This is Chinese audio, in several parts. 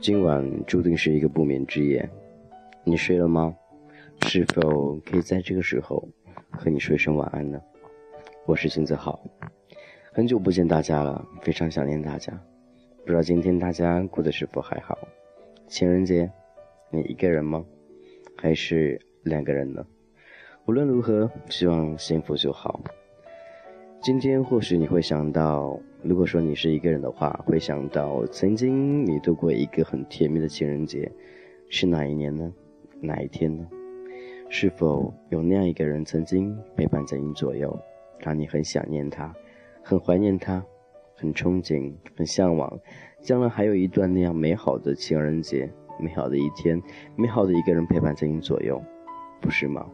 今晚注定是一个不眠之夜，你睡了吗？是否可以在这个时候和你说一声晚安呢？我是金泽浩，很久不见大家了，非常想念大家。不知道今天大家过得是否还好？情人节，你一个人吗？还是两个人呢？无论如何，希望幸福就好。今天或许你会想到，如果说你是一个人的话，会想到曾经你度过一个很甜蜜的情人节，是哪一年呢？哪一天呢？是否有那样一个人曾经陪伴在你左右，让你很想念他，很怀念他，很憧憬，很向往，将来还有一段那样美好的情人节，美好的一天，美好的一个人陪伴在你左右，不是吗？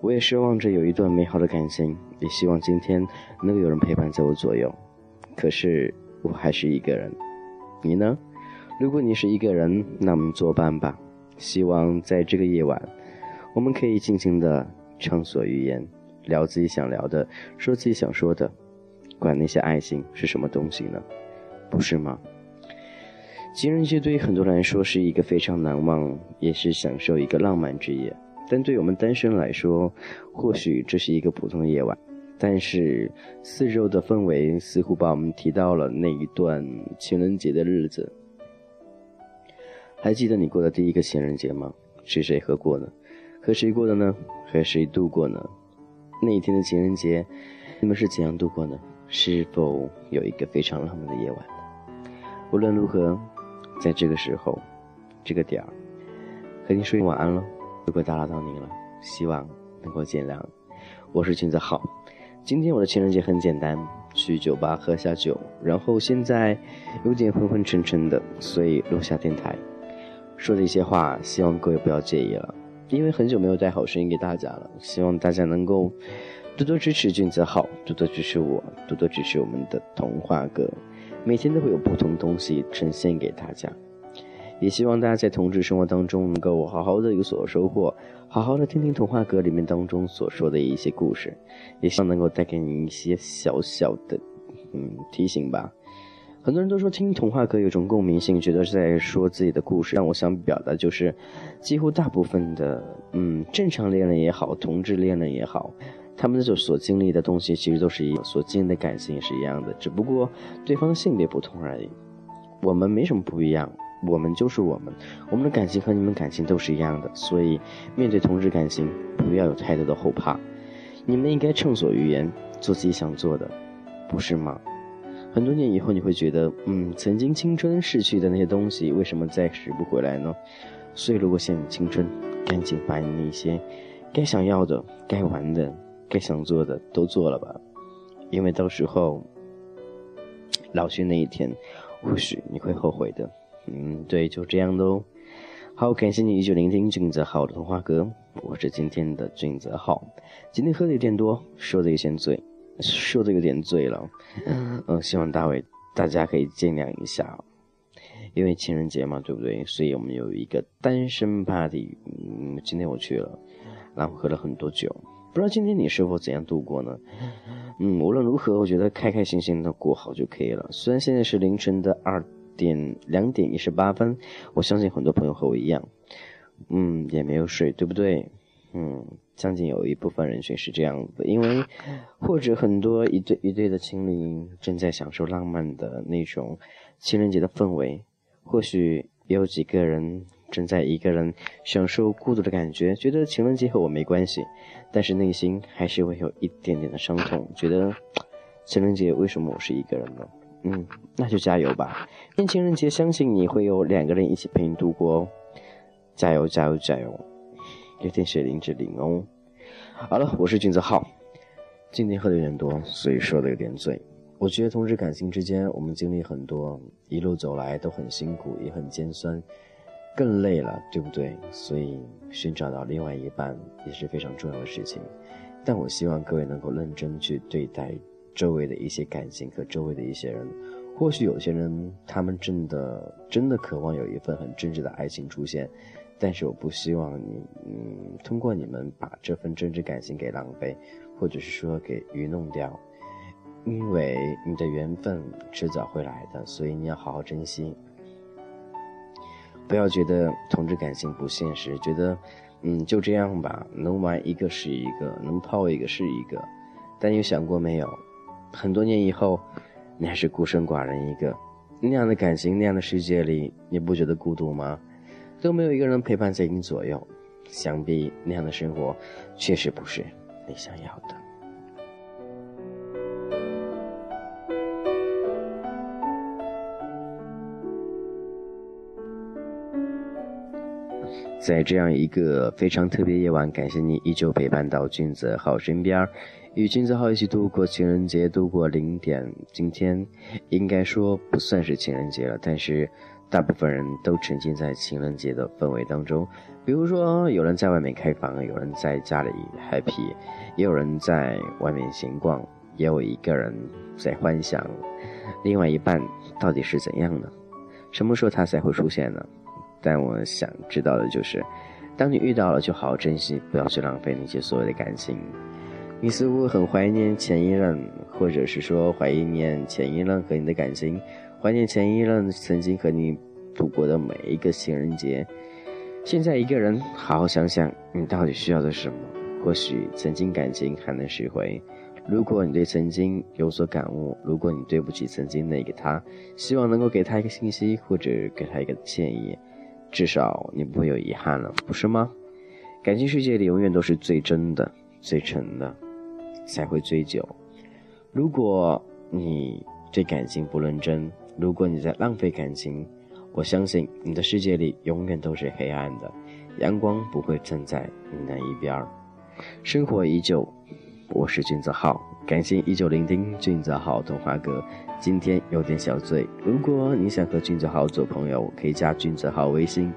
我也奢望着有一段美好的感情，也希望今天能有人陪伴在我左右。可是我还是一个人，你呢？如果你是一个人，那我们作伴吧。希望在这个夜晚，我们可以尽情的畅所欲言，聊自己想聊的，说自己想说的，管那些爱情是什么东西呢？不是吗？情人节对于很多人来说是一个非常难忘，也是享受一个浪漫之夜。但对我们单身来说，或许这是一个普通的夜晚，但是四周的氛围似乎把我们提到了那一段情人节的日子。还记得你过的第一个情人节吗？是谁和过呢？和谁过的呢？和谁度过呢？那一天的情人节，你们是怎样度过呢？是否有一个非常浪漫的夜晚？无论如何，在这个时候，这个点儿，和你说晚安了。如果打扰到您了，希望能够见谅。我是君子浩，今天我的情人节很简单，去酒吧喝下酒，然后现在有点昏昏沉沉的，所以录下电台，说的一些话，希望各位不要介意了。因为很久没有带好声音给大家了，希望大家能够多多支持君子浩，多多支持我，多多支持我们的童话哥，每天都会有不同东西呈现给大家。也希望大家在同志生活当中能够好好的有所收获，好好的听听童话歌里面当中所说的一些故事，也希望能够带给你一些小小的，嗯提醒吧。很多人都说听童话歌有种共鸣性，觉得是在说自己的故事。但我想表达就是，几乎大部分的，嗯，正常恋人也好，同志恋人也好，他们所所经历的东西其实都是一样，所经历的感情也是一样的，只不过对方性别不同而已。我们没什么不一样。我们就是我们，我们的感情和你们感情都是一样的，所以面对同志感情，不要有太多的后怕。你们应该畅所欲言，做自己想做的，不是吗？很多年以后，你会觉得，嗯，曾经青春逝去的那些东西，为什么再拾不回来呢？所以，如果现在青春，赶紧把你那些该想要的、该玩的、该想做的都做了吧，因为到时候老去那一天，或许你会后悔的。嗯，对，就这样喽。好，感谢你依旧聆听俊泽浩的童话歌，我是今天的俊泽浩。今天喝的有点多，说的有点醉，说的有点醉了。嗯，希望大伟大家可以见谅一下，因为情人节嘛，对不对？所以我们有一个单身 party。嗯，今天我去了，然后喝了很多酒。不知道今天你是否怎样度过呢？嗯，无论如何，我觉得开开心心的过好就可以了。虽然现在是凌晨的二。点两点一十八分，我相信很多朋友和我一样，嗯，也没有睡，对不对？嗯，将近有一部分人群是这样的，因为或者很多一对一对的情侣正在享受浪漫的那种情人节的氛围，或许也有几个人正在一个人享受孤独的感觉，觉得情人节和我没关系，但是内心还是会有一点点的伤痛，觉得 情人节为什么我是一个人呢？嗯，那就加油吧！天情人节，相信你会有两个人一起陪你度过哦。加油，加油，加油！有点血淋之淋哦。好了，我是君子浩，今天喝的有点多，所以说的有点醉。我觉得同志感情之间，我们经历很多，一路走来都很辛苦，也很尖酸，更累了，对不对？所以寻找到另外一半也是非常重要的事情。但我希望各位能够认真去对待。周围的一些感情和周围的一些人，或许有些人他们真的真的渴望有一份很真挚的爱情出现，但是我不希望你，嗯，通过你们把这份真挚感情给浪费，或者是说给愚弄掉，因为你的缘分迟早会来的，所以你要好好珍惜。不要觉得同志感情不现实，觉得，嗯，就这样吧，能玩一个是一个，能泡一个是一个。但有想过没有，很多年以后，你还是孤身寡人一个，那样的感情，那样的世界里，你不觉得孤独吗？都没有一个人陪伴在你左右，想必那样的生活，确实不是你想要的。在这样一个非常特别夜晚，感谢你依旧陪伴到君子好身边，与君子浩一起度过情人节，度过零点。今天应该说不算是情人节了，但是大部分人都沉浸在情人节的氛围当中。比如说，有人在外面开房，有人在家里 happy，也有人在外面闲逛，也有一个人在幻想，另外一半到底是怎样的？什么时候他才会出现呢？但我想知道的就是，当你遇到了，就好好珍惜，不要去浪费那些所谓的感情。你似乎很怀念前一任，或者是说怀念前一任和你的感情，怀念前一任曾经和你度过的每一个情人节。现在一个人好好想想，你到底需要的是什么？或许曾经感情还能拾回。如果你对曾经有所感悟，如果你对不起曾经那个他，希望能够给他一个信息，或者给他一个建议。至少你不会有遗憾了，不是吗？感情世界里永远都是最真的、最诚的，才会追究。如果你对感情不认真，如果你在浪费感情，我相信你的世界里永远都是黑暗的，阳光不会站在你那一边儿。生活依旧，我是君子浩，感谢依旧聆听君子浩童话歌。今天有点小醉。如果你想和君子浩做朋友，可以加君子浩微信。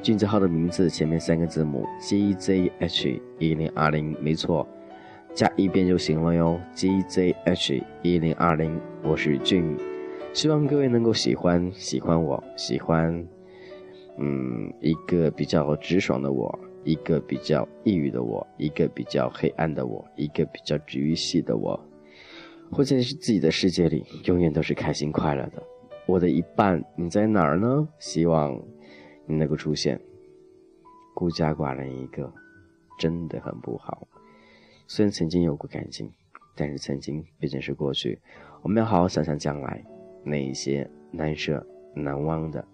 俊子浩的名字前面三个字母 G Z H 一零二零，没错，加一遍就行了哟。G Z H 一零二零，我是俊，希望各位能够喜欢喜欢我，喜欢，嗯，一个比较直爽的我，一个比较抑郁的我，一个比较黑暗的我，一个比较治愈系的我。或在自己的世界里，永远都是开心快乐的。我的一半，你在哪儿呢？希望你能够出现。孤家寡人一个，真的很不好。虽然曾经有过感情，但是曾经毕竟是过去。我们要好好想想将来那一些难舍难忘的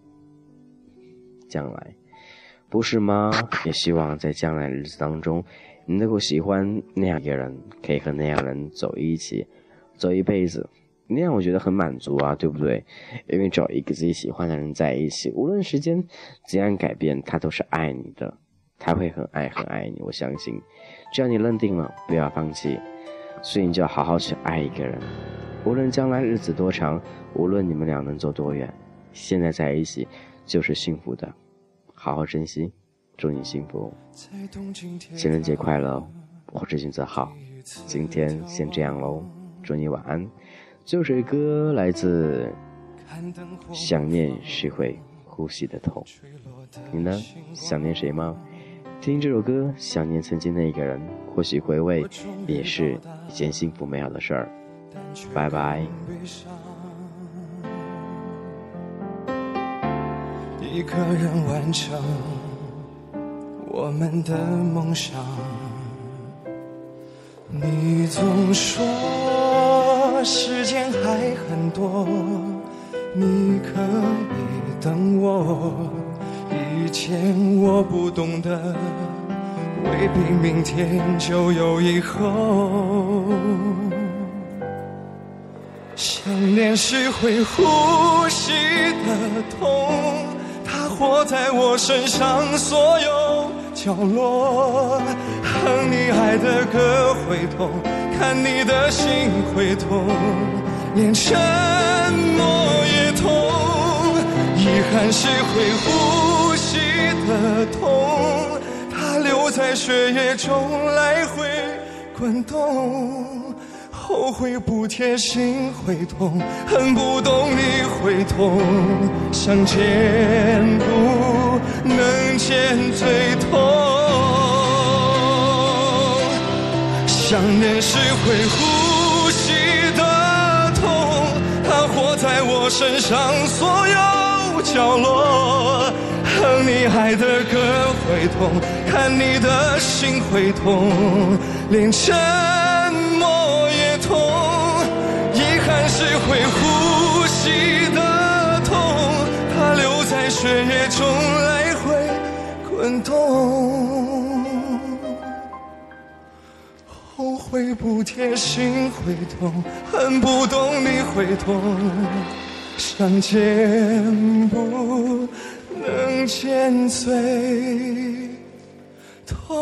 将来，不是吗？也希望在将来的日子当中，你能够喜欢那样一个人，可以和那样人走一起。走一辈子，那样我觉得很满足啊，对不对？因为找一个自己喜欢的人在一起，无论时间怎样改变，他都是爱你的，他会很爱很爱你。我相信，只要你认定了，不要放弃，所以你就要好好去爱一个人。无论将来日子多长，无论你们俩能走多远，现在在一起就是幸福的，好好珍惜，祝你幸福，情人节快乐！我是金泽浩，今天先这样喽。祝你晚安。这首歌来自《想念是会呼吸的痛》，你呢？想念谁吗？听这首歌，想念曾经那个人，或许回味也是一件幸福美好的事儿。拜拜。一个人完成我们的梦想，你总说。时间还很多，你可以等我。前我不懂得，未必明天就有以后。想念是会呼吸的痛，它活在我身上所有角落。哼你爱的歌会痛。看你的心会痛，连沉默也痛。遗憾是会呼吸的痛，它留在血液中来回滚动。后悔不贴心会痛，恨不懂你会痛。想见不能见最痛。想念是会呼吸的痛，它活在我。身上所有角落。哼你爱的歌会痛，看你的心会痛，连沉默也痛。遗憾是会呼吸的痛，它留在血液中来回滚动。后悔不贴心会痛，恨不懂你会痛，相见不能见最痛。